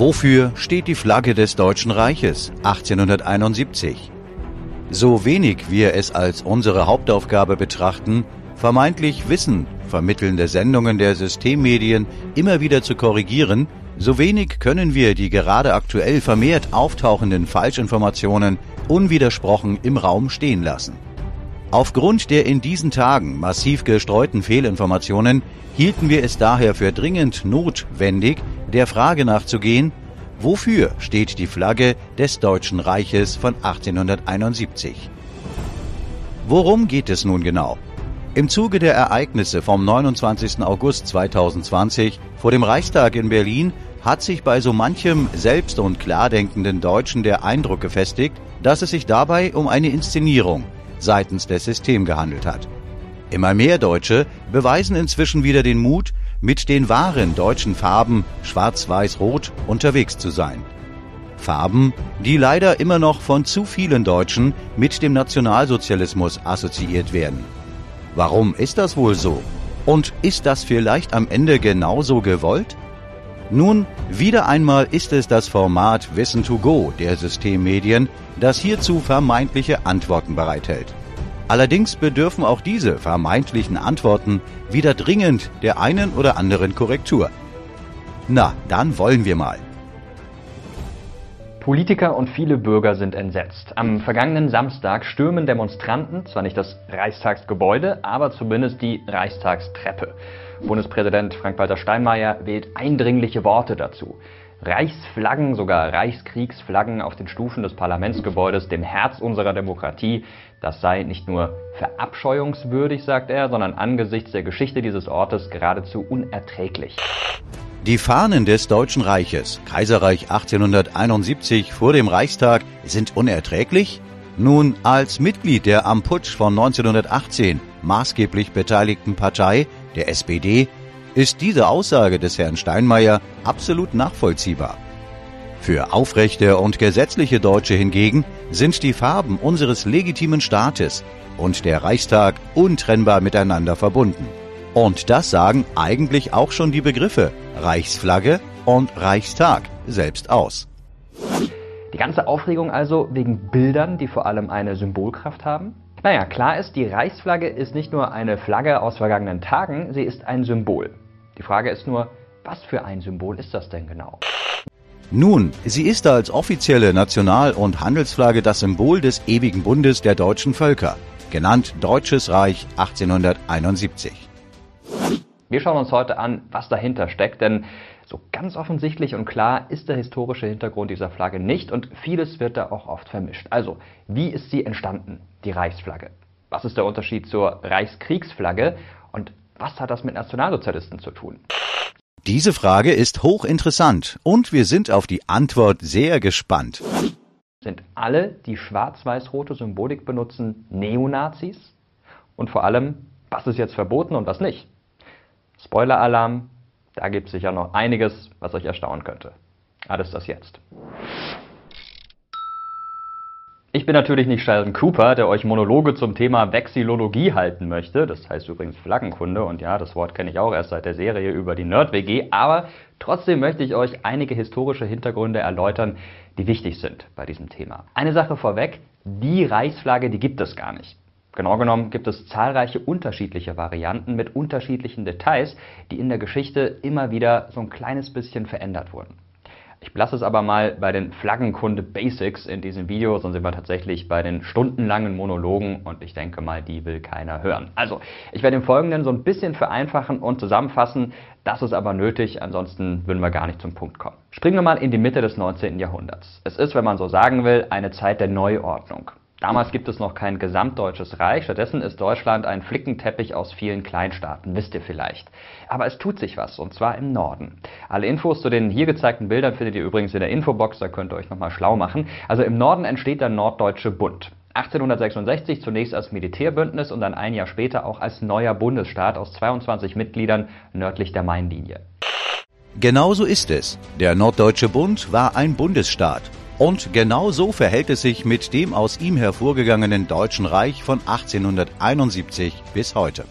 Wofür steht die Flagge des Deutschen Reiches 1871? So wenig wir es als unsere Hauptaufgabe betrachten, vermeintlich Wissen vermittelnde Sendungen der Systemmedien immer wieder zu korrigieren, so wenig können wir die gerade aktuell vermehrt auftauchenden Falschinformationen unwidersprochen im Raum stehen lassen. Aufgrund der in diesen Tagen massiv gestreuten Fehlinformationen hielten wir es daher für dringend notwendig, der Frage nachzugehen, wofür steht die Flagge des Deutschen Reiches von 1871? Worum geht es nun genau? Im Zuge der Ereignisse vom 29. August 2020 vor dem Reichstag in Berlin hat sich bei so manchem selbst- und klardenkenden Deutschen der Eindruck gefestigt, dass es sich dabei um eine Inszenierung seitens des Systems gehandelt hat. Immer mehr Deutsche beweisen inzwischen wieder den Mut, mit den wahren deutschen Farben Schwarz-Weiß-Rot unterwegs zu sein. Farben, die leider immer noch von zu vielen Deutschen mit dem Nationalsozialismus assoziiert werden. Warum ist das wohl so? Und ist das vielleicht am Ende genauso gewollt? Nun, wieder einmal ist es das Format Wissen to Go der Systemmedien, das hierzu vermeintliche Antworten bereithält. Allerdings bedürfen auch diese vermeintlichen Antworten wieder dringend der einen oder anderen Korrektur. Na, dann wollen wir mal. Politiker und viele Bürger sind entsetzt. Am vergangenen Samstag stürmen Demonstranten zwar nicht das Reichstagsgebäude, aber zumindest die Reichstagstreppe. Bundespräsident Frank-Walter Steinmeier wählt eindringliche Worte dazu. Reichsflaggen, sogar Reichskriegsflaggen auf den Stufen des Parlamentsgebäudes, dem Herz unserer Demokratie, das sei nicht nur verabscheuungswürdig, sagt er, sondern angesichts der Geschichte dieses Ortes geradezu unerträglich. Die Fahnen des Deutschen Reiches, Kaiserreich 1871 vor dem Reichstag, sind unerträglich? Nun, als Mitglied der am Putsch von 1918 maßgeblich beteiligten Partei, der SPD, ist diese Aussage des Herrn Steinmeier absolut nachvollziehbar. Für aufrechte und gesetzliche Deutsche hingegen sind die Farben unseres legitimen Staates und der Reichstag untrennbar miteinander verbunden. Und das sagen eigentlich auch schon die Begriffe Reichsflagge und Reichstag selbst aus. Die ganze Aufregung also wegen Bildern, die vor allem eine Symbolkraft haben? Naja, klar ist, die Reichsflagge ist nicht nur eine Flagge aus vergangenen Tagen, sie ist ein Symbol. Die Frage ist nur, was für ein Symbol ist das denn genau? Nun, sie ist als offizielle National- und Handelsflagge das Symbol des ewigen Bundes der deutschen Völker, genannt Deutsches Reich 1871. Wir schauen uns heute an, was dahinter steckt, denn so ganz offensichtlich und klar ist der historische Hintergrund dieser Flagge nicht und vieles wird da auch oft vermischt. Also, wie ist sie entstanden, die Reichsflagge? Was ist der Unterschied zur Reichskriegsflagge und was hat das mit Nationalsozialisten zu tun? Diese Frage ist hochinteressant und wir sind auf die Antwort sehr gespannt. Sind alle, die schwarz-weiß-rote Symbolik benutzen, Neonazis? Und vor allem, was ist jetzt verboten und was nicht? Spoiler-Alarm, da gibt es sicher noch einiges, was euch erstaunen könnte. Alles das jetzt. Ich bin natürlich nicht Sheldon Cooper, der euch Monologe zum Thema Vexillologie halten möchte. Das heißt übrigens Flaggenkunde und ja, das Wort kenne ich auch erst seit der Serie über die Nerd-WG. Aber trotzdem möchte ich euch einige historische Hintergründe erläutern, die wichtig sind bei diesem Thema. Eine Sache vorweg, die Reichsflagge, die gibt es gar nicht. Genau genommen gibt es zahlreiche unterschiedliche Varianten mit unterschiedlichen Details, die in der Geschichte immer wieder so ein kleines bisschen verändert wurden. Ich lasse es aber mal bei den Flaggenkunde Basics in diesem Video, sonst sind wir tatsächlich bei den stundenlangen Monologen und ich denke mal, die will keiner hören. Also, ich werde im Folgenden so ein bisschen vereinfachen und zusammenfassen. Das ist aber nötig, ansonsten würden wir gar nicht zum Punkt kommen. Springen wir mal in die Mitte des 19. Jahrhunderts. Es ist, wenn man so sagen will, eine Zeit der Neuordnung. Damals gibt es noch kein gesamtdeutsches Reich, stattdessen ist Deutschland ein Flickenteppich aus vielen Kleinstaaten, wisst ihr vielleicht. Aber es tut sich was, und zwar im Norden. Alle Infos zu den hier gezeigten Bildern findet ihr übrigens in der Infobox, da könnt ihr euch nochmal schlau machen. Also im Norden entsteht der Norddeutsche Bund. 1866 zunächst als Militärbündnis und dann ein Jahr später auch als neuer Bundesstaat aus 22 Mitgliedern nördlich der Mainlinie. Genauso ist es. Der Norddeutsche Bund war ein Bundesstaat und genau so verhält es sich mit dem aus ihm hervorgegangenen Deutschen Reich von 1871 bis heute.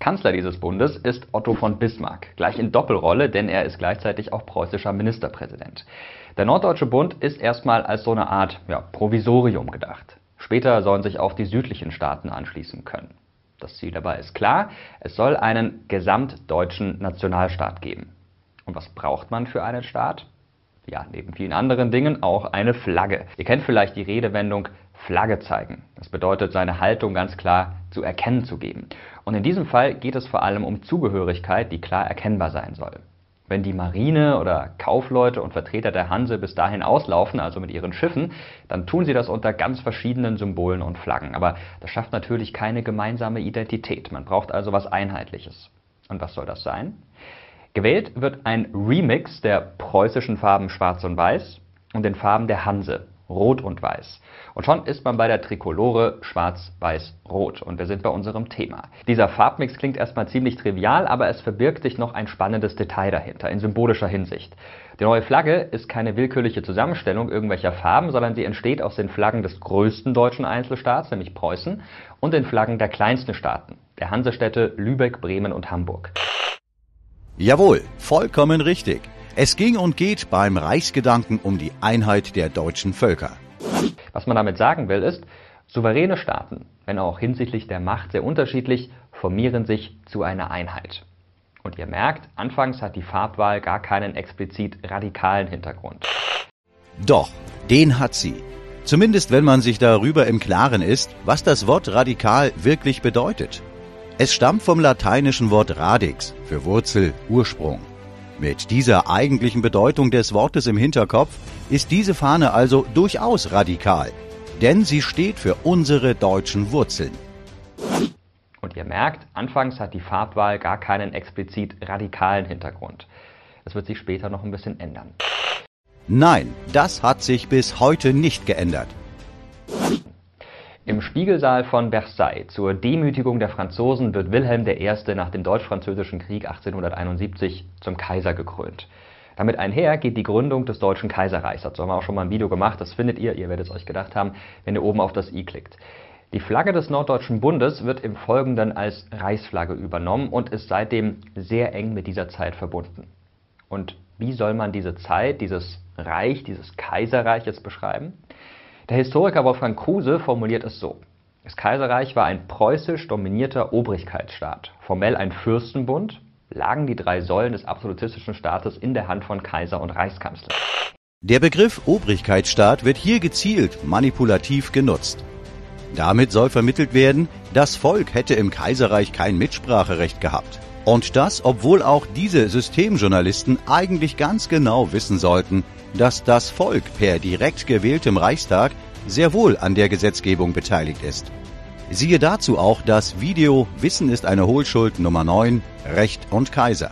Kanzler dieses Bundes ist Otto von Bismarck, gleich in Doppelrolle, denn er ist gleichzeitig auch preußischer Ministerpräsident. Der Norddeutsche Bund ist erstmal als so eine Art ja, Provisorium gedacht. Später sollen sich auch die südlichen Staaten anschließen können. Das Ziel dabei ist klar, es soll einen gesamtdeutschen Nationalstaat geben. Und was braucht man für einen Staat? Ja, neben vielen anderen Dingen auch eine Flagge. Ihr kennt vielleicht die Redewendung Flagge zeigen. Das bedeutet, seine Haltung ganz klar zu erkennen zu geben. Und in diesem Fall geht es vor allem um Zugehörigkeit, die klar erkennbar sein soll. Wenn die Marine oder Kaufleute und Vertreter der Hanse bis dahin auslaufen, also mit ihren Schiffen, dann tun sie das unter ganz verschiedenen Symbolen und Flaggen. Aber das schafft natürlich keine gemeinsame Identität. Man braucht also was Einheitliches. Und was soll das sein? Gewählt wird ein Remix der preußischen Farben Schwarz und Weiß und den Farben der Hanse, Rot und Weiß. Und schon ist man bei der Trikolore Schwarz, Weiß, Rot. Und wir sind bei unserem Thema. Dieser Farbmix klingt erstmal ziemlich trivial, aber es verbirgt sich noch ein spannendes Detail dahinter, in symbolischer Hinsicht. Die neue Flagge ist keine willkürliche Zusammenstellung irgendwelcher Farben, sondern sie entsteht aus den Flaggen des größten deutschen Einzelstaats, nämlich Preußen, und den Flaggen der kleinsten Staaten, der Hansestädte Lübeck, Bremen und Hamburg. Jawohl, vollkommen richtig. Es ging und geht beim Reichsgedanken um die Einheit der deutschen Völker. Was man damit sagen will, ist, souveräne Staaten, wenn auch hinsichtlich der Macht sehr unterschiedlich, formieren sich zu einer Einheit. Und ihr merkt, anfangs hat die Farbwahl gar keinen explizit radikalen Hintergrund. Doch, den hat sie. Zumindest wenn man sich darüber im Klaren ist, was das Wort radikal wirklich bedeutet. Es stammt vom lateinischen Wort radix für Wurzel, Ursprung. Mit dieser eigentlichen Bedeutung des Wortes im Hinterkopf ist diese Fahne also durchaus radikal, denn sie steht für unsere deutschen Wurzeln. Und ihr merkt, anfangs hat die Farbwahl gar keinen explizit radikalen Hintergrund. Das wird sich später noch ein bisschen ändern. Nein, das hat sich bis heute nicht geändert. Im Spiegelsaal von Versailles zur Demütigung der Franzosen wird Wilhelm I. nach dem Deutsch-Französischen Krieg 1871 zum Kaiser gekrönt. Damit einher geht die Gründung des Deutschen Kaiserreichs. Dazu haben wir auch schon mal ein Video gemacht. Das findet ihr, ihr werdet es euch gedacht haben, wenn ihr oben auf das i klickt. Die Flagge des Norddeutschen Bundes wird im Folgenden als Reichsflagge übernommen und ist seitdem sehr eng mit dieser Zeit verbunden. Und wie soll man diese Zeit, dieses Reich, dieses Kaiserreich jetzt beschreiben? Der Historiker Wolfgang Kruse formuliert es so. Das Kaiserreich war ein preußisch dominierter Obrigkeitsstaat, formell ein Fürstenbund, lagen die drei Säulen des absolutistischen Staates in der Hand von Kaiser und Reichskanzler. Der Begriff Obrigkeitsstaat wird hier gezielt manipulativ genutzt. Damit soll vermittelt werden, das Volk hätte im Kaiserreich kein Mitspracherecht gehabt. Und das, obwohl auch diese Systemjournalisten eigentlich ganz genau wissen sollten, dass das Volk per direkt gewähltem Reichstag sehr wohl an der Gesetzgebung beteiligt ist. Siehe dazu auch das Video Wissen ist eine Hohlschuld Nummer 9 Recht und Kaiser.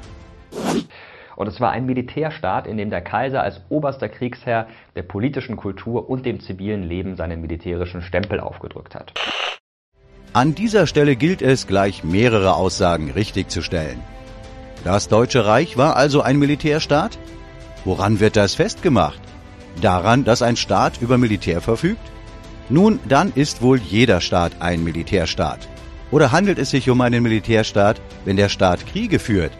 Und es war ein Militärstaat, in dem der Kaiser als oberster Kriegsherr der politischen Kultur und dem zivilen Leben seinen militärischen Stempel aufgedrückt hat. An dieser Stelle gilt es, gleich mehrere Aussagen richtig zu stellen. Das Deutsche Reich war also ein Militärstaat? Woran wird das festgemacht? Daran, dass ein Staat über Militär verfügt? Nun, dann ist wohl jeder Staat ein Militärstaat. Oder handelt es sich um einen Militärstaat, wenn der Staat Kriege führt?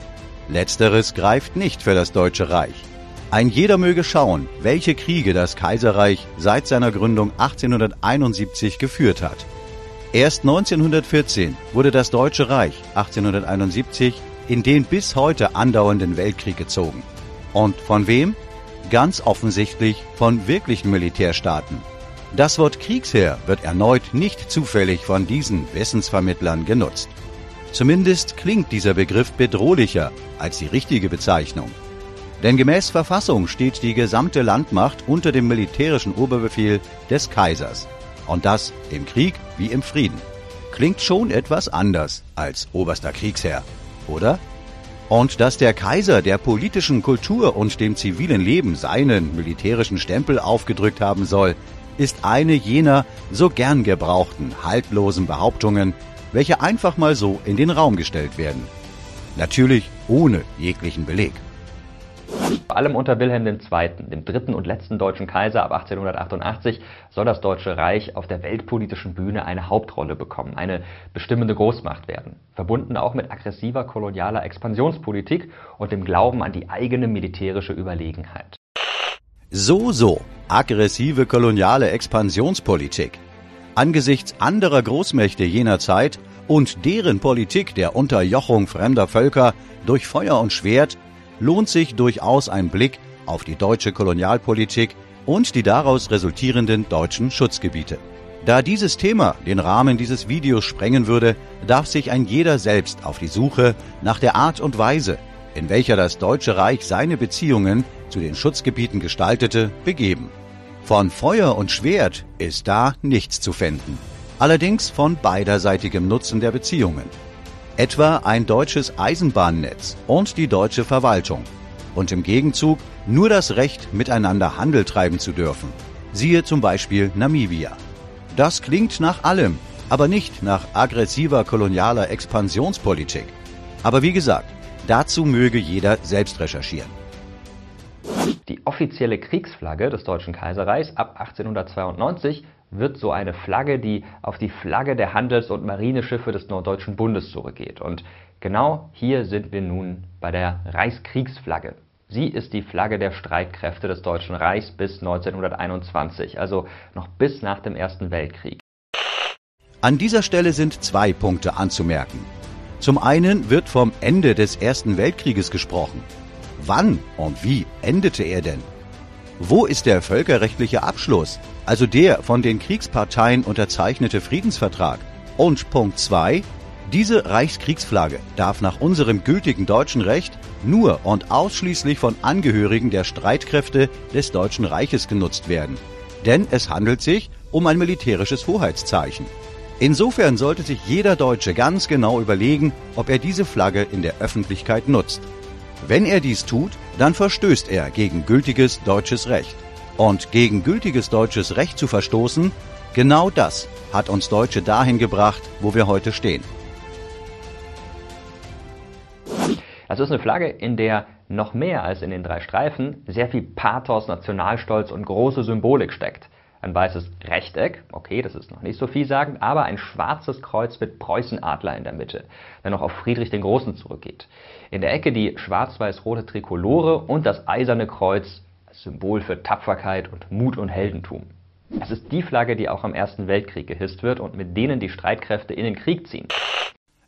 Letzteres greift nicht für das Deutsche Reich. Ein jeder möge schauen, welche Kriege das Kaiserreich seit seiner Gründung 1871 geführt hat. Erst 1914 wurde das Deutsche Reich 1871 in den bis heute andauernden Weltkrieg gezogen. Und von wem? Ganz offensichtlich von wirklichen Militärstaaten. Das Wort Kriegsherr wird erneut nicht zufällig von diesen Wissensvermittlern genutzt. Zumindest klingt dieser Begriff bedrohlicher als die richtige Bezeichnung. Denn gemäß Verfassung steht die gesamte Landmacht unter dem militärischen Oberbefehl des Kaisers. Und das im Krieg wie im Frieden. Klingt schon etwas anders als oberster Kriegsherr, oder? Und dass der Kaiser der politischen Kultur und dem zivilen Leben seinen militärischen Stempel aufgedrückt haben soll, ist eine jener so gern gebrauchten, haltlosen Behauptungen, welche einfach mal so in den Raum gestellt werden. Natürlich ohne jeglichen Beleg. Vor allem unter Wilhelm II., dem dritten und letzten deutschen Kaiser ab 1888, soll das Deutsche Reich auf der weltpolitischen Bühne eine Hauptrolle bekommen, eine bestimmende Großmacht werden, verbunden auch mit aggressiver kolonialer Expansionspolitik und dem Glauben an die eigene militärische Überlegenheit. So, so, aggressive koloniale Expansionspolitik. Angesichts anderer Großmächte jener Zeit und deren Politik der Unterjochung fremder Völker durch Feuer und Schwert lohnt sich durchaus ein Blick auf die deutsche Kolonialpolitik und die daraus resultierenden deutschen Schutzgebiete. Da dieses Thema den Rahmen dieses Videos sprengen würde, darf sich ein jeder selbst auf die Suche nach der Art und Weise, in welcher das Deutsche Reich seine Beziehungen zu den Schutzgebieten gestaltete, begeben. Von Feuer und Schwert ist da nichts zu finden. Allerdings von beiderseitigem Nutzen der Beziehungen etwa ein deutsches Eisenbahnnetz und die deutsche Verwaltung und im Gegenzug nur das Recht, miteinander Handel treiben zu dürfen. Siehe zum Beispiel Namibia. Das klingt nach allem, aber nicht nach aggressiver kolonialer Expansionspolitik. Aber wie gesagt, dazu möge jeder selbst recherchieren. Die offizielle Kriegsflagge des Deutschen Kaiserreichs ab 1892 wird so eine Flagge, die auf die Flagge der Handels- und Marineschiffe des Norddeutschen Bundes zurückgeht. Und genau hier sind wir nun bei der Reichskriegsflagge. Sie ist die Flagge der Streitkräfte des Deutschen Reichs bis 1921, also noch bis nach dem Ersten Weltkrieg. An dieser Stelle sind zwei Punkte anzumerken. Zum einen wird vom Ende des Ersten Weltkrieges gesprochen. Wann und wie endete er denn? Wo ist der völkerrechtliche Abschluss, also der von den Kriegsparteien unterzeichnete Friedensvertrag? Und Punkt 2. Diese Reichskriegsflagge darf nach unserem gültigen deutschen Recht nur und ausschließlich von Angehörigen der Streitkräfte des Deutschen Reiches genutzt werden. Denn es handelt sich um ein militärisches Hoheitszeichen. Insofern sollte sich jeder Deutsche ganz genau überlegen, ob er diese Flagge in der Öffentlichkeit nutzt. Wenn er dies tut, dann verstößt er gegen gültiges deutsches Recht. Und gegen gültiges deutsches Recht zu verstoßen, genau das hat uns Deutsche dahin gebracht, wo wir heute stehen. Das ist eine Flagge, in der noch mehr als in den drei Streifen sehr viel Pathos, Nationalstolz und große Symbolik steckt. Ein weißes Rechteck, okay, das ist noch nicht so vielsagend, aber ein schwarzes Kreuz mit Preußenadler in der Mitte, der noch auf Friedrich den Großen zurückgeht. In der Ecke die schwarz-weiß-rote Trikolore und das eiserne Kreuz als Symbol für Tapferkeit und Mut und Heldentum. Es ist die Flagge, die auch am Ersten Weltkrieg gehisst wird und mit denen die Streitkräfte in den Krieg ziehen.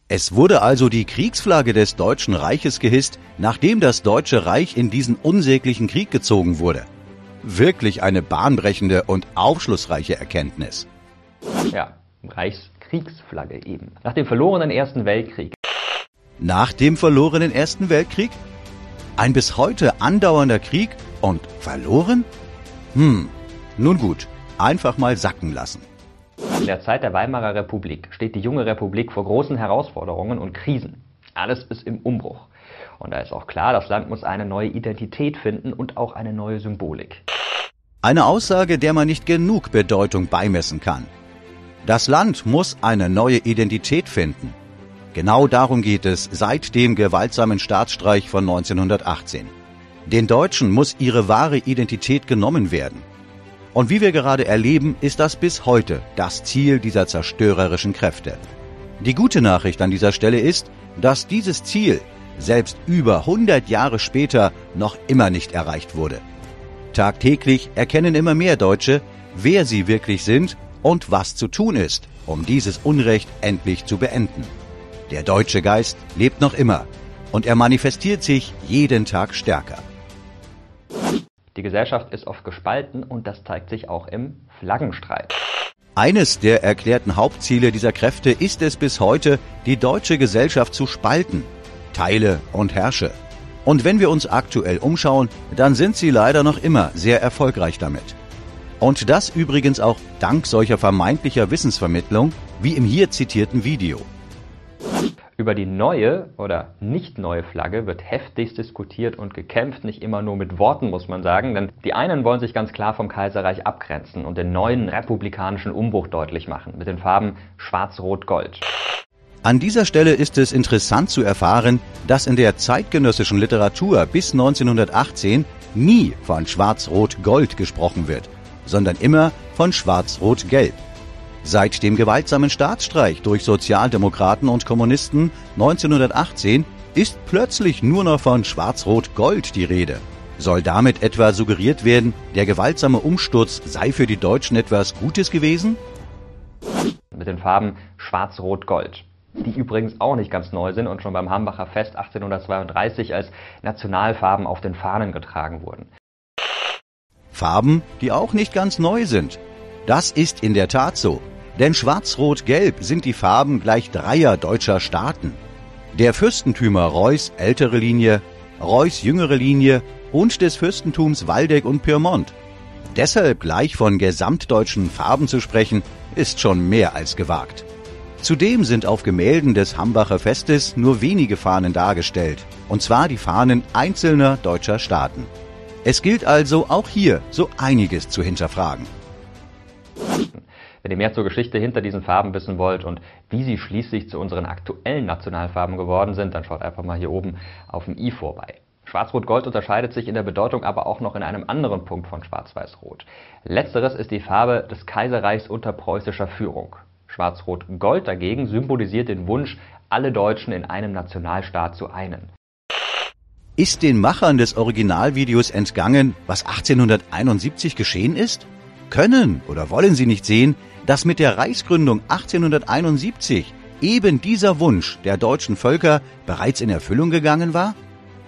Es wurde also die Kriegsflagge des Deutschen Reiches gehisst, nachdem das Deutsche Reich in diesen unsäglichen Krieg gezogen wurde. Wirklich eine bahnbrechende und aufschlussreiche Erkenntnis. Ja, Reichskriegsflagge eben. Nach dem verlorenen Ersten Weltkrieg nach dem verlorenen Ersten Weltkrieg? Ein bis heute andauernder Krieg und verloren? Hm, nun gut, einfach mal sacken lassen. In der Zeit der Weimarer Republik steht die junge Republik vor großen Herausforderungen und Krisen. Alles ist im Umbruch. Und da ist auch klar, das Land muss eine neue Identität finden und auch eine neue Symbolik. Eine Aussage, der man nicht genug Bedeutung beimessen kann. Das Land muss eine neue Identität finden. Genau darum geht es seit dem gewaltsamen Staatsstreich von 1918. Den Deutschen muss ihre wahre Identität genommen werden. Und wie wir gerade erleben, ist das bis heute das Ziel dieser zerstörerischen Kräfte. Die gute Nachricht an dieser Stelle ist, dass dieses Ziel selbst über 100 Jahre später noch immer nicht erreicht wurde. Tagtäglich erkennen immer mehr Deutsche, wer sie wirklich sind und was zu tun ist, um dieses Unrecht endlich zu beenden. Der deutsche Geist lebt noch immer und er manifestiert sich jeden Tag stärker. Die Gesellschaft ist oft gespalten und das zeigt sich auch im Flaggenstreit. Eines der erklärten Hauptziele dieser Kräfte ist es bis heute, die deutsche Gesellschaft zu spalten. Teile und herrsche. Und wenn wir uns aktuell umschauen, dann sind sie leider noch immer sehr erfolgreich damit. Und das übrigens auch dank solcher vermeintlicher Wissensvermittlung wie im hier zitierten Video. Über die neue oder nicht neue Flagge wird heftigst diskutiert und gekämpft, nicht immer nur mit Worten, muss man sagen, denn die einen wollen sich ganz klar vom Kaiserreich abgrenzen und den neuen republikanischen Umbruch deutlich machen, mit den Farben Schwarz-Rot-Gold. An dieser Stelle ist es interessant zu erfahren, dass in der zeitgenössischen Literatur bis 1918 nie von Schwarz-Rot-Gold gesprochen wird, sondern immer von Schwarz-Rot-Gelb. Seit dem gewaltsamen Staatsstreich durch Sozialdemokraten und Kommunisten 1918 ist plötzlich nur noch von Schwarz-Rot-Gold die Rede. Soll damit etwa suggeriert werden, der gewaltsame Umsturz sei für die Deutschen etwas Gutes gewesen? Mit den Farben Schwarz-Rot-Gold die übrigens auch nicht ganz neu sind und schon beim Hambacher Fest 1832 als Nationalfarben auf den Fahnen getragen wurden. Farben, die auch nicht ganz neu sind. Das ist in der Tat so, denn Schwarz-Rot-Gelb sind die Farben gleich dreier deutscher Staaten. Der Fürstentümer Reuß ältere Linie, Reuß jüngere Linie und des Fürstentums Waldeck und Pyrmont. Deshalb gleich von gesamtdeutschen Farben zu sprechen, ist schon mehr als gewagt. Zudem sind auf Gemälden des Hambacher Festes nur wenige Fahnen dargestellt, und zwar die Fahnen einzelner deutscher Staaten. Es gilt also auch hier so einiges zu hinterfragen. Wenn ihr mehr zur Geschichte hinter diesen Farben wissen wollt und wie sie schließlich zu unseren aktuellen Nationalfarben geworden sind, dann schaut einfach mal hier oben auf dem i vorbei. Schwarz-Rot-Gold unterscheidet sich in der Bedeutung aber auch noch in einem anderen Punkt von Schwarz-Weiß-Rot. Letzteres ist die Farbe des Kaiserreichs unter preußischer Führung. Schwarz-Rot-Gold dagegen symbolisiert den Wunsch, alle Deutschen in einem Nationalstaat zu einen. Ist den Machern des Originalvideos entgangen, was 1871 geschehen ist? Können oder wollen sie nicht sehen, dass mit der Reichsgründung 1871 eben dieser Wunsch der deutschen Völker bereits in Erfüllung gegangen war?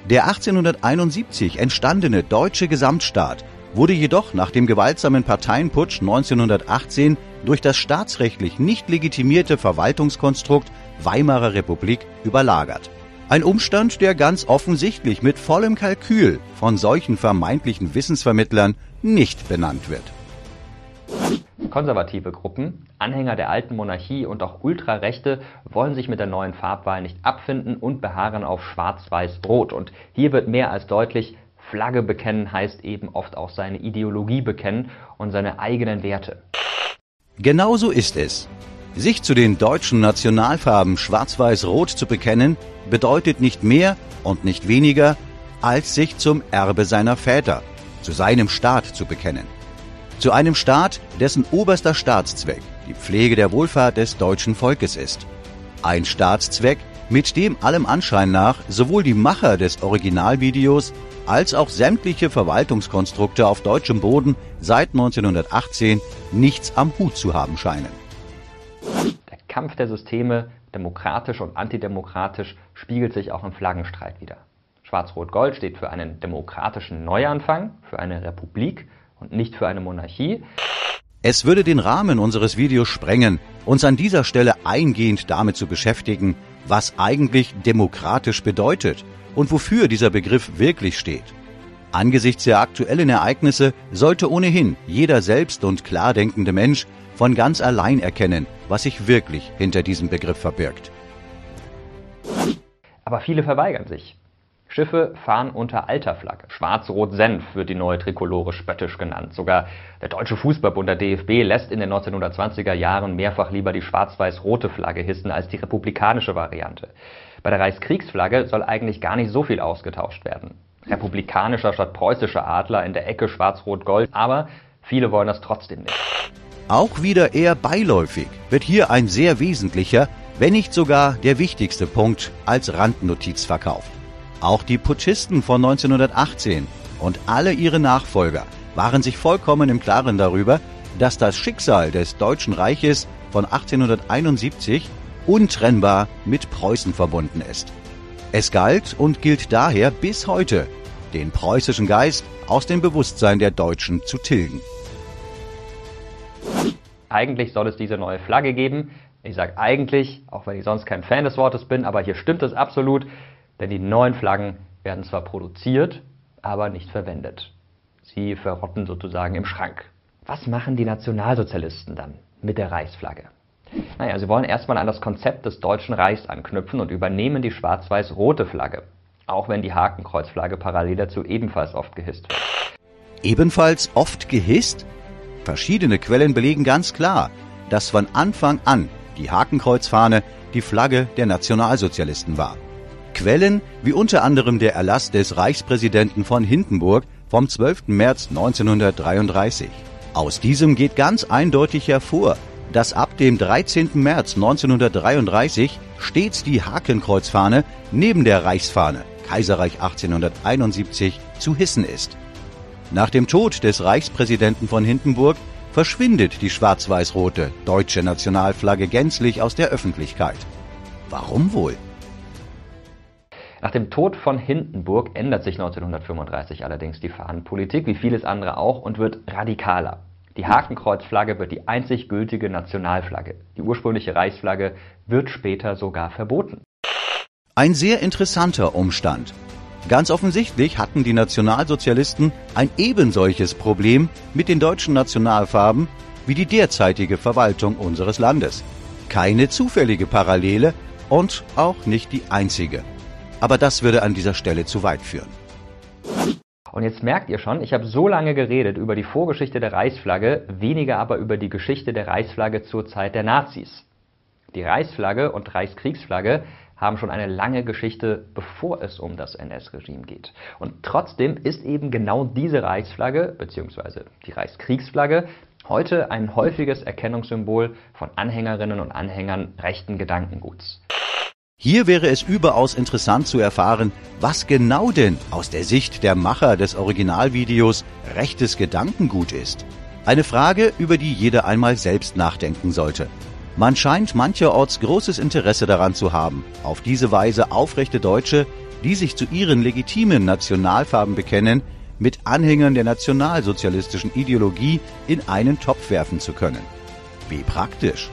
Der 1871 entstandene deutsche Gesamtstaat wurde jedoch nach dem gewaltsamen Parteienputsch 1918 durch das staatsrechtlich nicht legitimierte Verwaltungskonstrukt Weimarer Republik überlagert. Ein Umstand, der ganz offensichtlich mit vollem Kalkül von solchen vermeintlichen Wissensvermittlern nicht benannt wird. Konservative Gruppen, Anhänger der alten Monarchie und auch Ultrarechte wollen sich mit der neuen Farbwahl nicht abfinden und beharren auf Schwarz-Weiß-Rot. Und hier wird mehr als deutlich, Flagge bekennen heißt eben oft auch seine Ideologie bekennen und seine eigenen Werte. Genauso ist es. Sich zu den deutschen Nationalfarben Schwarz-Weiß-Rot zu bekennen, bedeutet nicht mehr und nicht weniger, als sich zum Erbe seiner Väter, zu seinem Staat zu bekennen. Zu einem Staat, dessen oberster Staatszweck die Pflege der Wohlfahrt des deutschen Volkes ist. Ein Staatszweck, mit dem allem Anschein nach sowohl die Macher des Originalvideos als auch sämtliche Verwaltungskonstrukte auf deutschem Boden seit 1918 nichts am Hut zu haben scheinen. Der Kampf der Systeme, demokratisch und antidemokratisch, spiegelt sich auch im Flaggenstreit wieder. Schwarz-Rot-Gold steht für einen demokratischen Neuanfang, für eine Republik und nicht für eine Monarchie. Es würde den Rahmen unseres Videos sprengen, uns an dieser Stelle eingehend damit zu beschäftigen, was eigentlich demokratisch bedeutet und wofür dieser Begriff wirklich steht. Angesichts der aktuellen Ereignisse sollte ohnehin jeder selbst und klar denkende Mensch von ganz allein erkennen, was sich wirklich hinter diesem Begriff verbirgt. Aber viele verweigern sich. Schiffe fahren unter alter Flagge. Schwarz-Rot-Senf wird die neue Trikolore spöttisch genannt. Sogar der Deutsche Fußballbund, der DFB, lässt in den 1920er Jahren mehrfach lieber die schwarz-weiß-rote Flagge hissen als die republikanische Variante. Bei der Reichskriegsflagge soll eigentlich gar nicht so viel ausgetauscht werden. Republikanischer statt preußischer Adler in der Ecke schwarz-rot-gold, aber viele wollen das trotzdem nicht. Auch wieder eher beiläufig wird hier ein sehr wesentlicher, wenn nicht sogar der wichtigste Punkt als Randnotiz verkauft. Auch die Putschisten von 1918 und alle ihre Nachfolger waren sich vollkommen im Klaren darüber, dass das Schicksal des Deutschen Reiches von 1871 untrennbar mit Preußen verbunden ist. Es galt und gilt daher bis heute, den preußischen Geist aus dem Bewusstsein der Deutschen zu tilgen. Eigentlich soll es diese neue Flagge geben. Ich sage eigentlich, auch wenn ich sonst kein Fan des Wortes bin, aber hier stimmt es absolut. Denn die neuen Flaggen werden zwar produziert, aber nicht verwendet. Sie verrotten sozusagen im Schrank. Was machen die Nationalsozialisten dann mit der Reichsflagge? Naja, sie wollen erstmal an das Konzept des Deutschen Reichs anknüpfen und übernehmen die schwarz-weiß-rote Flagge. Auch wenn die Hakenkreuzflagge parallel dazu ebenfalls oft gehisst wird. Ebenfalls oft gehisst? Verschiedene Quellen belegen ganz klar, dass von Anfang an die Hakenkreuzfahne, die Flagge der Nationalsozialisten war. Quellen wie unter anderem der Erlass des Reichspräsidenten von Hindenburg vom 12. März 1933. Aus diesem geht ganz eindeutig hervor, dass ab dem 13. März 1933 stets die Hakenkreuzfahne neben der Reichsfahne Kaiserreich 1871 zu hissen ist. Nach dem Tod des Reichspräsidenten von Hindenburg verschwindet die schwarz-weiß-rote deutsche Nationalflagge gänzlich aus der Öffentlichkeit. Warum wohl? Nach dem Tod von Hindenburg ändert sich 1935 allerdings die Fahnenpolitik, wie vieles andere auch, und wird radikaler. Die Hakenkreuzflagge wird die einzig gültige Nationalflagge. Die ursprüngliche Reichsflagge wird später sogar verboten. Ein sehr interessanter Umstand. Ganz offensichtlich hatten die Nationalsozialisten ein ebensolches Problem mit den deutschen Nationalfarben wie die derzeitige Verwaltung unseres Landes. Keine zufällige Parallele und auch nicht die einzige. Aber das würde an dieser Stelle zu weit führen. Und jetzt merkt ihr schon, ich habe so lange geredet über die Vorgeschichte der Reichsflagge, weniger aber über die Geschichte der Reichsflagge zur Zeit der Nazis. Die Reichsflagge und Reichskriegsflagge haben schon eine lange Geschichte, bevor es um das NS-Regime geht. Und trotzdem ist eben genau diese Reichsflagge bzw. die Reichskriegsflagge heute ein häufiges Erkennungssymbol von Anhängerinnen und Anhängern rechten Gedankenguts. Hier wäre es überaus interessant zu erfahren, was genau denn aus der Sicht der Macher des Originalvideos rechtes Gedankengut ist. Eine Frage, über die jeder einmal selbst nachdenken sollte. Man scheint mancherorts großes Interesse daran zu haben, auf diese Weise aufrechte Deutsche, die sich zu ihren legitimen Nationalfarben bekennen, mit Anhängern der nationalsozialistischen Ideologie in einen Topf werfen zu können. Wie praktisch.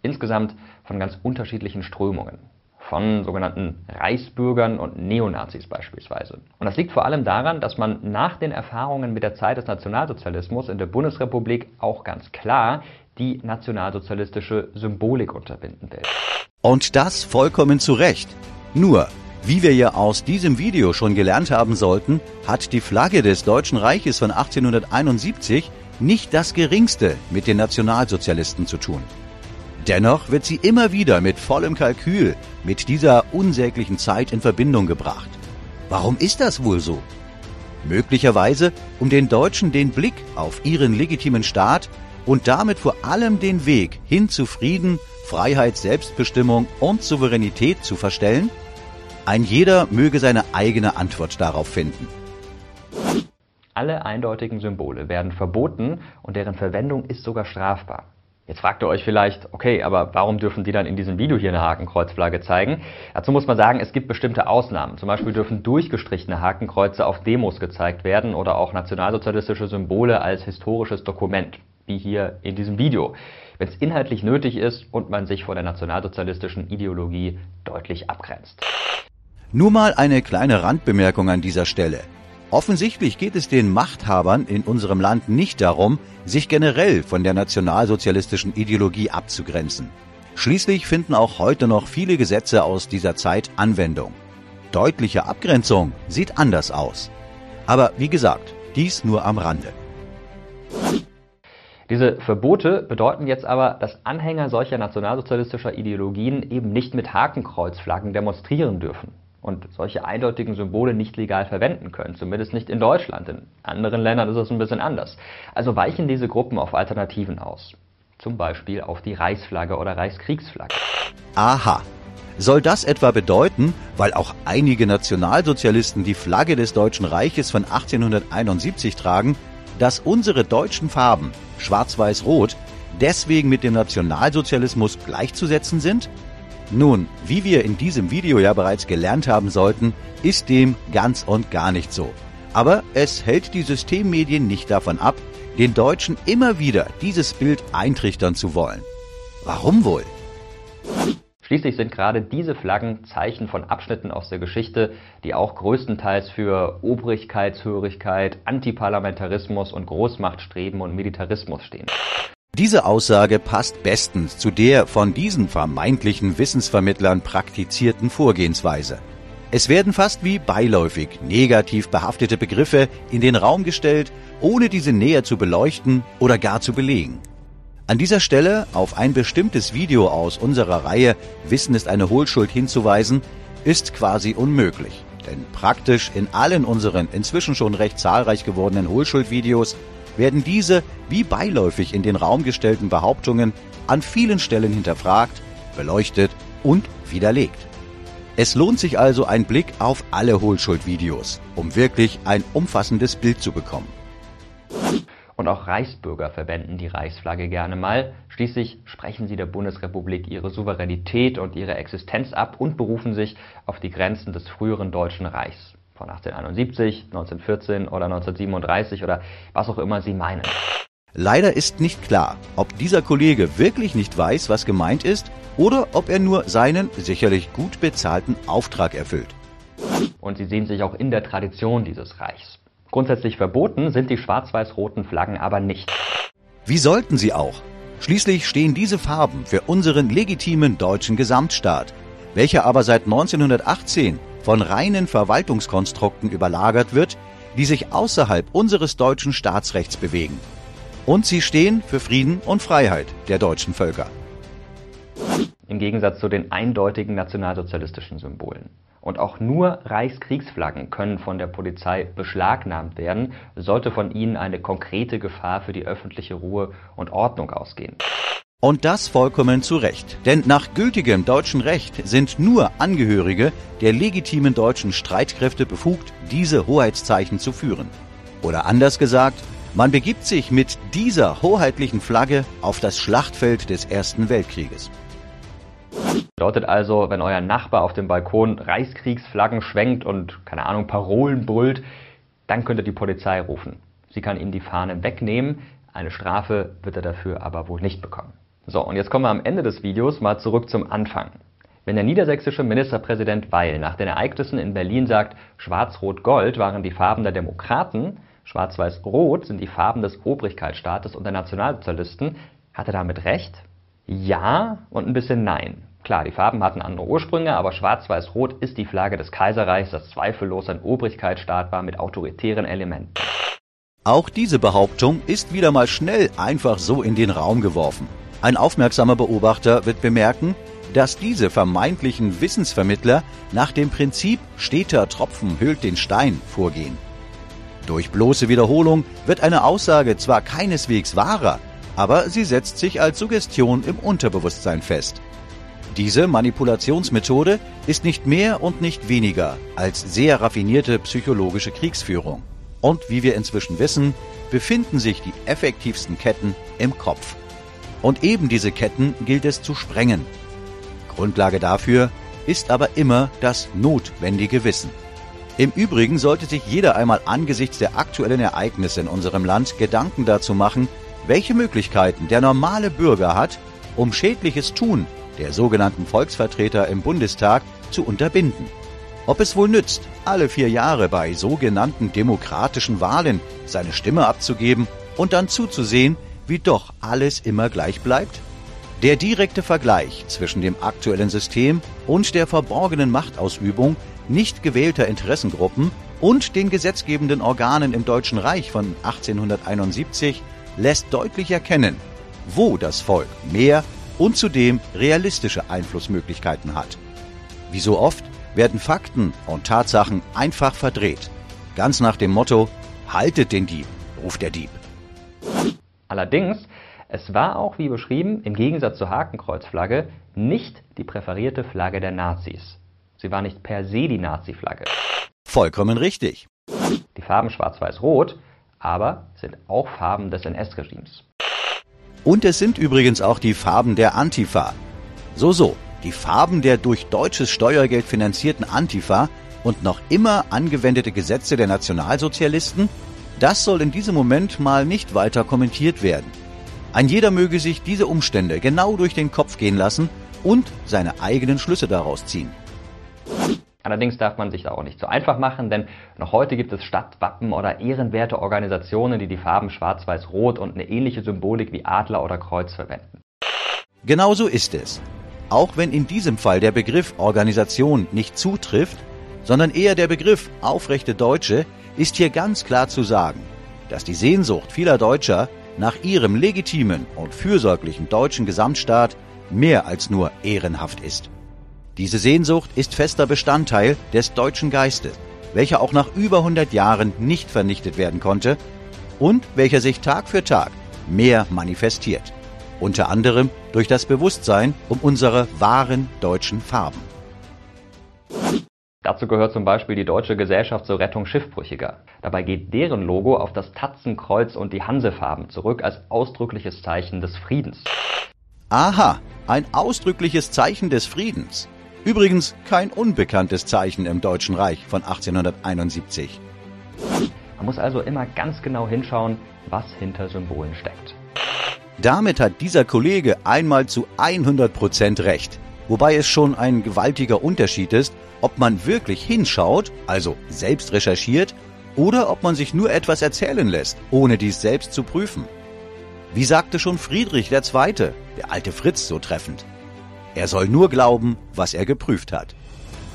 Insgesamt von ganz unterschiedlichen Strömungen. Von sogenannten Reichsbürgern und Neonazis beispielsweise. Und das liegt vor allem daran, dass man nach den Erfahrungen mit der Zeit des Nationalsozialismus in der Bundesrepublik auch ganz klar die nationalsozialistische Symbolik unterbinden will. Und das vollkommen zu Recht. Nur, wie wir ja aus diesem Video schon gelernt haben sollten, hat die Flagge des Deutschen Reiches von 1871 nicht das geringste mit den Nationalsozialisten zu tun. Dennoch wird sie immer wieder mit vollem Kalkül mit dieser unsäglichen Zeit in Verbindung gebracht. Warum ist das wohl so? Möglicherweise, um den Deutschen den Blick auf ihren legitimen Staat und damit vor allem den Weg hin zu Frieden, Freiheit, Selbstbestimmung und Souveränität zu verstellen? Ein jeder möge seine eigene Antwort darauf finden. Alle eindeutigen Symbole werden verboten und deren Verwendung ist sogar strafbar. Jetzt fragt ihr euch vielleicht, okay, aber warum dürfen die dann in diesem Video hier eine Hakenkreuzflagge zeigen? Dazu muss man sagen, es gibt bestimmte Ausnahmen. Zum Beispiel dürfen durchgestrichene Hakenkreuze auf Demos gezeigt werden oder auch nationalsozialistische Symbole als historisches Dokument, wie hier in diesem Video, wenn es inhaltlich nötig ist und man sich von der nationalsozialistischen Ideologie deutlich abgrenzt. Nur mal eine kleine Randbemerkung an dieser Stelle. Offensichtlich geht es den Machthabern in unserem Land nicht darum, sich generell von der nationalsozialistischen Ideologie abzugrenzen. Schließlich finden auch heute noch viele Gesetze aus dieser Zeit Anwendung. Deutliche Abgrenzung sieht anders aus. Aber wie gesagt, dies nur am Rande. Diese Verbote bedeuten jetzt aber, dass Anhänger solcher nationalsozialistischer Ideologien eben nicht mit Hakenkreuzflaggen demonstrieren dürfen und solche eindeutigen Symbole nicht legal verwenden können, zumindest nicht in Deutschland. In anderen Ländern ist es ein bisschen anders. Also weichen diese Gruppen auf Alternativen aus. Zum Beispiel auf die Reichsflagge oder Reichskriegsflagge. Aha. Soll das etwa bedeuten, weil auch einige Nationalsozialisten die Flagge des Deutschen Reiches von 1871 tragen, dass unsere deutschen Farben, schwarz-weiß-rot, deswegen mit dem Nationalsozialismus gleichzusetzen sind? Nun, wie wir in diesem Video ja bereits gelernt haben sollten, ist dem ganz und gar nicht so. Aber es hält die Systemmedien nicht davon ab, den Deutschen immer wieder dieses Bild eintrichtern zu wollen. Warum wohl? Schließlich sind gerade diese Flaggen Zeichen von Abschnitten aus der Geschichte, die auch größtenteils für Obrigkeitshörigkeit, Antiparlamentarismus und Großmachtstreben und Militarismus stehen. Diese Aussage passt bestens zu der von diesen vermeintlichen Wissensvermittlern praktizierten Vorgehensweise. Es werden fast wie beiläufig negativ behaftete Begriffe in den Raum gestellt, ohne diese näher zu beleuchten oder gar zu belegen. An dieser Stelle auf ein bestimmtes Video aus unserer Reihe Wissen ist eine Hohlschuld hinzuweisen, ist quasi unmöglich. Denn praktisch in allen unseren inzwischen schon recht zahlreich gewordenen Hohlschuldvideos werden diese wie beiläufig in den Raum gestellten Behauptungen an vielen Stellen hinterfragt, beleuchtet und widerlegt. Es lohnt sich also ein Blick auf alle Hohlschuldvideos, um wirklich ein umfassendes Bild zu bekommen. Und auch Reichsbürger verwenden die Reichsflagge gerne mal. Schließlich sprechen sie der Bundesrepublik ihre Souveränität und ihre Existenz ab und berufen sich auf die Grenzen des früheren Deutschen Reichs von 1871, 1914 oder 1937 oder was auch immer sie meinen. Leider ist nicht klar, ob dieser Kollege wirklich nicht weiß, was gemeint ist, oder ob er nur seinen sicherlich gut bezahlten Auftrag erfüllt. Und sie sehen sich auch in der Tradition dieses Reichs. Grundsätzlich verboten sind die schwarz-weiß-roten Flaggen aber nicht. Wie sollten sie auch? Schließlich stehen diese Farben für unseren legitimen deutschen Gesamtstaat, welcher aber seit 1918 von reinen Verwaltungskonstrukten überlagert wird, die sich außerhalb unseres deutschen Staatsrechts bewegen. Und sie stehen für Frieden und Freiheit der deutschen Völker. Im Gegensatz zu den eindeutigen nationalsozialistischen Symbolen. Und auch nur Reichskriegsflaggen können von der Polizei beschlagnahmt werden, sollte von ihnen eine konkrete Gefahr für die öffentliche Ruhe und Ordnung ausgehen. Und das vollkommen zu Recht. Denn nach gültigem deutschen Recht sind nur Angehörige der legitimen deutschen Streitkräfte befugt, diese Hoheitszeichen zu führen. Oder anders gesagt, man begibt sich mit dieser hoheitlichen Flagge auf das Schlachtfeld des Ersten Weltkrieges. Bedeutet also, wenn euer Nachbar auf dem Balkon Reichskriegsflaggen schwenkt und, keine Ahnung, Parolen brüllt, dann könnt ihr die Polizei rufen. Sie kann ihm die Fahne wegnehmen, eine Strafe wird er dafür aber wohl nicht bekommen. So, und jetzt kommen wir am Ende des Videos mal zurück zum Anfang. Wenn der niedersächsische Ministerpräsident Weil nach den Ereignissen in Berlin sagt, Schwarz-Rot-Gold waren die Farben der Demokraten, Schwarz-Weiß-Rot sind die Farben des Obrigkeitsstaates und der Nationalsozialisten, hat er damit recht? Ja und ein bisschen Nein. Klar, die Farben hatten andere Ursprünge, aber Schwarz-Weiß-Rot ist die Flagge des Kaiserreichs, das zweifellos ein Obrigkeitsstaat war mit autoritären Elementen. Auch diese Behauptung ist wieder mal schnell einfach so in den Raum geworfen. Ein aufmerksamer Beobachter wird bemerken, dass diese vermeintlichen Wissensvermittler nach dem Prinzip steter Tropfen hüllt den Stein vorgehen. Durch bloße Wiederholung wird eine Aussage zwar keineswegs wahrer, aber sie setzt sich als Suggestion im Unterbewusstsein fest. Diese Manipulationsmethode ist nicht mehr und nicht weniger als sehr raffinierte psychologische Kriegsführung. Und wie wir inzwischen wissen, befinden sich die effektivsten Ketten im Kopf. Und eben diese Ketten gilt es zu sprengen. Grundlage dafür ist aber immer das notwendige Wissen. Im Übrigen sollte sich jeder einmal angesichts der aktuellen Ereignisse in unserem Land Gedanken dazu machen, welche Möglichkeiten der normale Bürger hat, um schädliches Tun der sogenannten Volksvertreter im Bundestag zu unterbinden. Ob es wohl nützt, alle vier Jahre bei sogenannten demokratischen Wahlen seine Stimme abzugeben und dann zuzusehen, wie doch alles immer gleich bleibt? Der direkte Vergleich zwischen dem aktuellen System und der verborgenen Machtausübung nicht gewählter Interessengruppen und den gesetzgebenden Organen im Deutschen Reich von 1871 lässt deutlich erkennen, wo das Volk mehr und zudem realistische Einflussmöglichkeiten hat. Wie so oft werden Fakten und Tatsachen einfach verdreht. Ganz nach dem Motto, haltet den Dieb, ruft der Dieb. Allerdings, es war auch, wie beschrieben, im Gegensatz zur Hakenkreuzflagge nicht die präferierte Flagge der Nazis. Sie war nicht per se die Nazi-Flagge. Vollkommen richtig. Die Farben Schwarz-Weiß-Rot aber sind auch Farben des NS-Regimes. Und es sind übrigens auch die Farben der Antifa. So, so, die Farben der durch deutsches Steuergeld finanzierten Antifa und noch immer angewendete Gesetze der Nationalsozialisten, das soll in diesem Moment mal nicht weiter kommentiert werden. Ein jeder möge sich diese Umstände genau durch den Kopf gehen lassen und seine eigenen Schlüsse daraus ziehen. Allerdings darf man sich da auch nicht so einfach machen, denn noch heute gibt es Stadtwappen oder ehrenwerte Organisationen, die die Farben Schwarz-Weiß-Rot und eine ähnliche Symbolik wie Adler oder Kreuz verwenden. Genau so ist es. Auch wenn in diesem Fall der Begriff Organisation nicht zutrifft, sondern eher der Begriff aufrechte Deutsche, ist hier ganz klar zu sagen, dass die Sehnsucht vieler Deutscher nach ihrem legitimen und fürsorglichen deutschen Gesamtstaat mehr als nur ehrenhaft ist. Diese Sehnsucht ist fester Bestandteil des deutschen Geistes, welcher auch nach über 100 Jahren nicht vernichtet werden konnte und welcher sich Tag für Tag mehr manifestiert. Unter anderem durch das Bewusstsein um unsere wahren deutschen Farben. Dazu gehört zum Beispiel die Deutsche Gesellschaft zur Rettung Schiffbrüchiger. Dabei geht deren Logo auf das Tatzenkreuz und die Hansefarben zurück als ausdrückliches Zeichen des Friedens. Aha, ein ausdrückliches Zeichen des Friedens. Übrigens kein unbekanntes Zeichen im Deutschen Reich von 1871. Man muss also immer ganz genau hinschauen, was hinter Symbolen steckt. Damit hat dieser Kollege einmal zu 100 Prozent recht. Wobei es schon ein gewaltiger Unterschied ist, ob man wirklich hinschaut, also selbst recherchiert, oder ob man sich nur etwas erzählen lässt, ohne dies selbst zu prüfen. Wie sagte schon Friedrich II., der alte Fritz so treffend, er soll nur glauben, was er geprüft hat.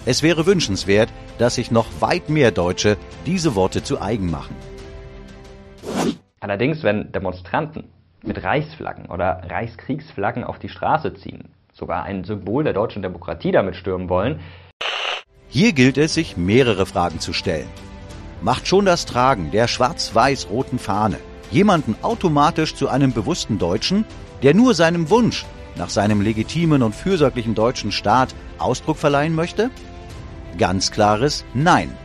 Es wäre wünschenswert, dass sich noch weit mehr Deutsche diese Worte zu eigen machen. Allerdings, wenn Demonstranten mit Reichsflaggen oder Reichskriegsflaggen auf die Straße ziehen, sogar ein Symbol der deutschen Demokratie damit stürmen wollen, hier gilt es, sich mehrere Fragen zu stellen. Macht schon das Tragen der schwarz-weiß-roten Fahne jemanden automatisch zu einem bewussten Deutschen, der nur seinem Wunsch nach seinem legitimen und fürsorglichen deutschen Staat Ausdruck verleihen möchte? Ganz klares Nein.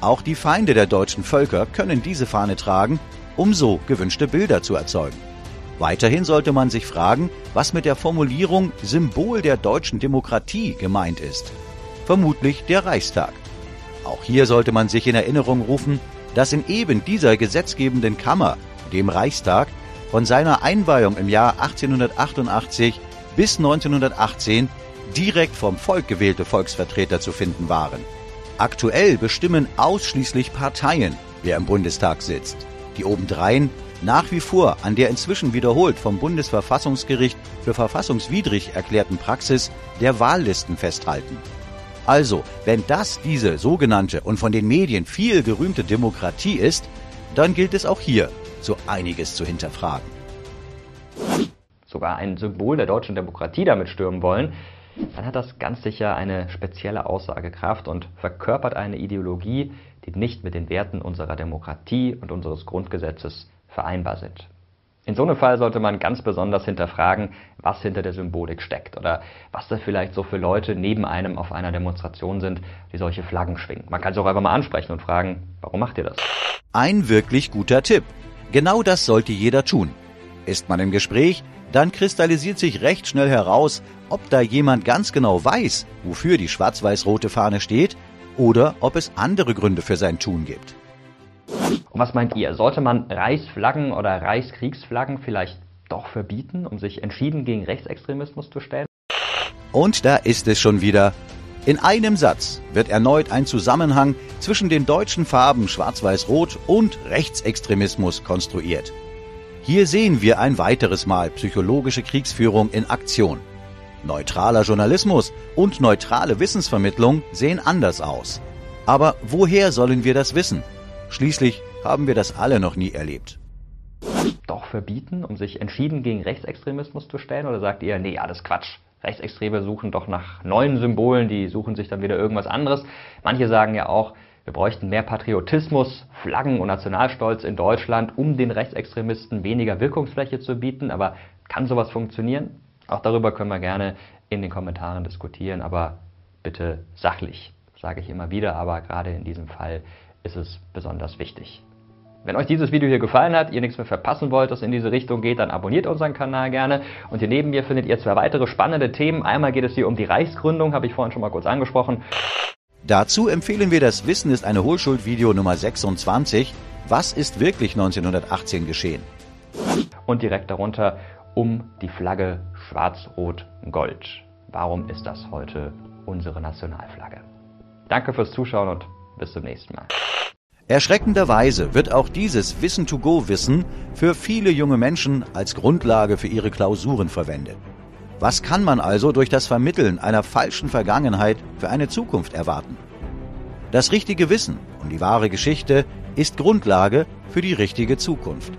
Auch die Feinde der deutschen Völker können diese Fahne tragen, um so gewünschte Bilder zu erzeugen. Weiterhin sollte man sich fragen, was mit der Formulierung Symbol der deutschen Demokratie gemeint ist. Vermutlich der Reichstag. Auch hier sollte man sich in Erinnerung rufen, dass in eben dieser gesetzgebenden Kammer, dem Reichstag, von seiner Einweihung im Jahr 1888 bis 1918 direkt vom Volk gewählte Volksvertreter zu finden waren. Aktuell bestimmen ausschließlich Parteien, wer im Bundestag sitzt, die obendrein nach wie vor an der inzwischen wiederholt vom Bundesverfassungsgericht für verfassungswidrig erklärten Praxis der Wahllisten festhalten. Also, wenn das diese sogenannte und von den Medien viel gerühmte Demokratie ist, dann gilt es auch hier so einiges zu hinterfragen. Sogar ein Symbol der deutschen Demokratie damit stürmen wollen, dann hat das ganz sicher eine spezielle Aussagekraft und verkörpert eine Ideologie, die nicht mit den Werten unserer Demokratie und unseres Grundgesetzes vereinbar sind. In so einem Fall sollte man ganz besonders hinterfragen, was hinter der Symbolik steckt oder was da vielleicht so für Leute neben einem auf einer Demonstration sind, die solche Flaggen schwingen. Man kann es auch einfach mal ansprechen und fragen, warum macht ihr das? Ein wirklich guter Tipp. Genau das sollte jeder tun. Ist man im Gespräch, dann kristallisiert sich recht schnell heraus, ob da jemand ganz genau weiß, wofür die schwarz-weiß-rote Fahne steht, oder ob es andere Gründe für sein Tun gibt. Und was meint ihr? Sollte man Reichsflaggen oder Reichskriegsflaggen vielleicht doch verbieten, um sich entschieden gegen Rechtsextremismus zu stellen? Und da ist es schon wieder. In einem Satz wird erneut ein Zusammenhang zwischen den deutschen Farben Schwarz-Weiß-Rot und Rechtsextremismus konstruiert. Hier sehen wir ein weiteres Mal psychologische Kriegsführung in Aktion. Neutraler Journalismus und neutrale Wissensvermittlung sehen anders aus. Aber woher sollen wir das wissen? Schließlich haben wir das alle noch nie erlebt. Doch verbieten, um sich entschieden gegen Rechtsextremismus zu stellen? Oder sagt ihr, nee, alles Quatsch? Rechtsextreme suchen doch nach neuen Symbolen, die suchen sich dann wieder irgendwas anderes. Manche sagen ja auch, wir bräuchten mehr Patriotismus, Flaggen und Nationalstolz in Deutschland, um den Rechtsextremisten weniger Wirkungsfläche zu bieten. Aber kann sowas funktionieren? Auch darüber können wir gerne in den Kommentaren diskutieren, aber bitte sachlich, sage ich immer wieder, aber gerade in diesem Fall ist es besonders wichtig. Wenn euch dieses Video hier gefallen hat, ihr nichts mehr verpassen wollt, das in diese Richtung geht, dann abonniert unseren Kanal gerne. Und hier neben mir findet ihr zwei weitere spannende Themen. Einmal geht es hier um die Reichsgründung, habe ich vorhin schon mal kurz angesprochen. Dazu empfehlen wir das Wissen ist eine Hohlschuld Video Nummer 26. Was ist wirklich 1918 geschehen? Und direkt darunter um die Flagge Schwarz-Rot-Gold. Warum ist das heute unsere Nationalflagge? Danke fürs Zuschauen und bis zum nächsten Mal. Erschreckenderweise wird auch dieses Wissen-to-go-Wissen für viele junge Menschen als Grundlage für ihre Klausuren verwendet. Was kann man also durch das Vermitteln einer falschen Vergangenheit für eine Zukunft erwarten? Das richtige Wissen und die wahre Geschichte ist Grundlage für die richtige Zukunft.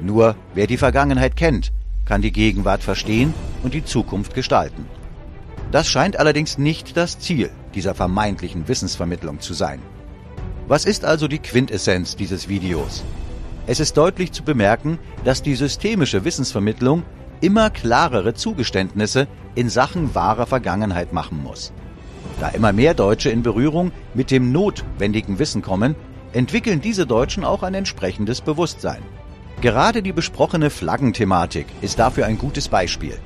Nur wer die Vergangenheit kennt, kann die Gegenwart verstehen und die Zukunft gestalten. Das scheint allerdings nicht das Ziel dieser vermeintlichen Wissensvermittlung zu sein. Was ist also die Quintessenz dieses Videos? Es ist deutlich zu bemerken, dass die systemische Wissensvermittlung immer klarere Zugeständnisse in Sachen wahrer Vergangenheit machen muss. Da immer mehr Deutsche in Berührung mit dem notwendigen Wissen kommen, entwickeln diese Deutschen auch ein entsprechendes Bewusstsein. Gerade die besprochene Flaggenthematik ist dafür ein gutes Beispiel.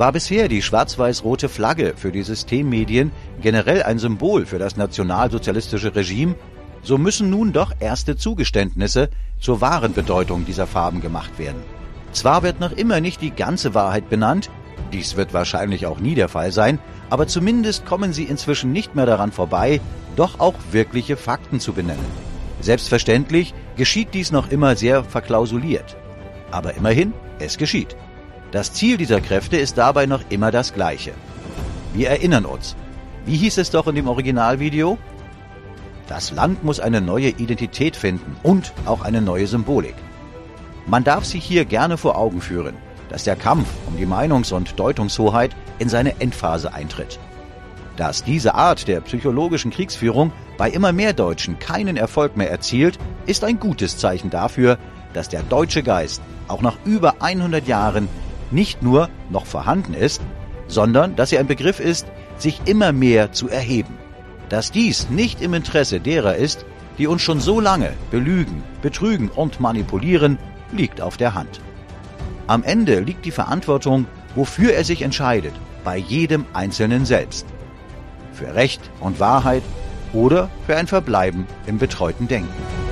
War bisher die schwarz-weiß-rote Flagge für die Systemmedien generell ein Symbol für das nationalsozialistische Regime, so müssen nun doch erste Zugeständnisse zur wahren Bedeutung dieser Farben gemacht werden. Zwar wird noch immer nicht die ganze Wahrheit benannt, dies wird wahrscheinlich auch nie der Fall sein, aber zumindest kommen sie inzwischen nicht mehr daran vorbei, doch auch wirkliche Fakten zu benennen. Selbstverständlich geschieht dies noch immer sehr verklausuliert. Aber immerhin, es geschieht. Das Ziel dieser Kräfte ist dabei noch immer das gleiche. Wir erinnern uns. Wie hieß es doch in dem Originalvideo? Das Land muss eine neue Identität finden und auch eine neue Symbolik. Man darf sich hier gerne vor Augen führen, dass der Kampf um die Meinungs- und Deutungshoheit in seine Endphase eintritt. Dass diese Art der psychologischen Kriegsführung bei immer mehr Deutschen keinen Erfolg mehr erzielt, ist ein gutes Zeichen dafür, dass der deutsche Geist auch nach über 100 Jahren nicht nur noch vorhanden ist, sondern dass er ein Begriff ist, sich immer mehr zu erheben. Dass dies nicht im Interesse derer ist, die uns schon so lange belügen, betrügen und manipulieren, liegt auf der Hand. Am Ende liegt die Verantwortung, wofür er sich entscheidet, bei jedem Einzelnen selbst. Für Recht und Wahrheit oder für ein Verbleiben im betreuten Denken.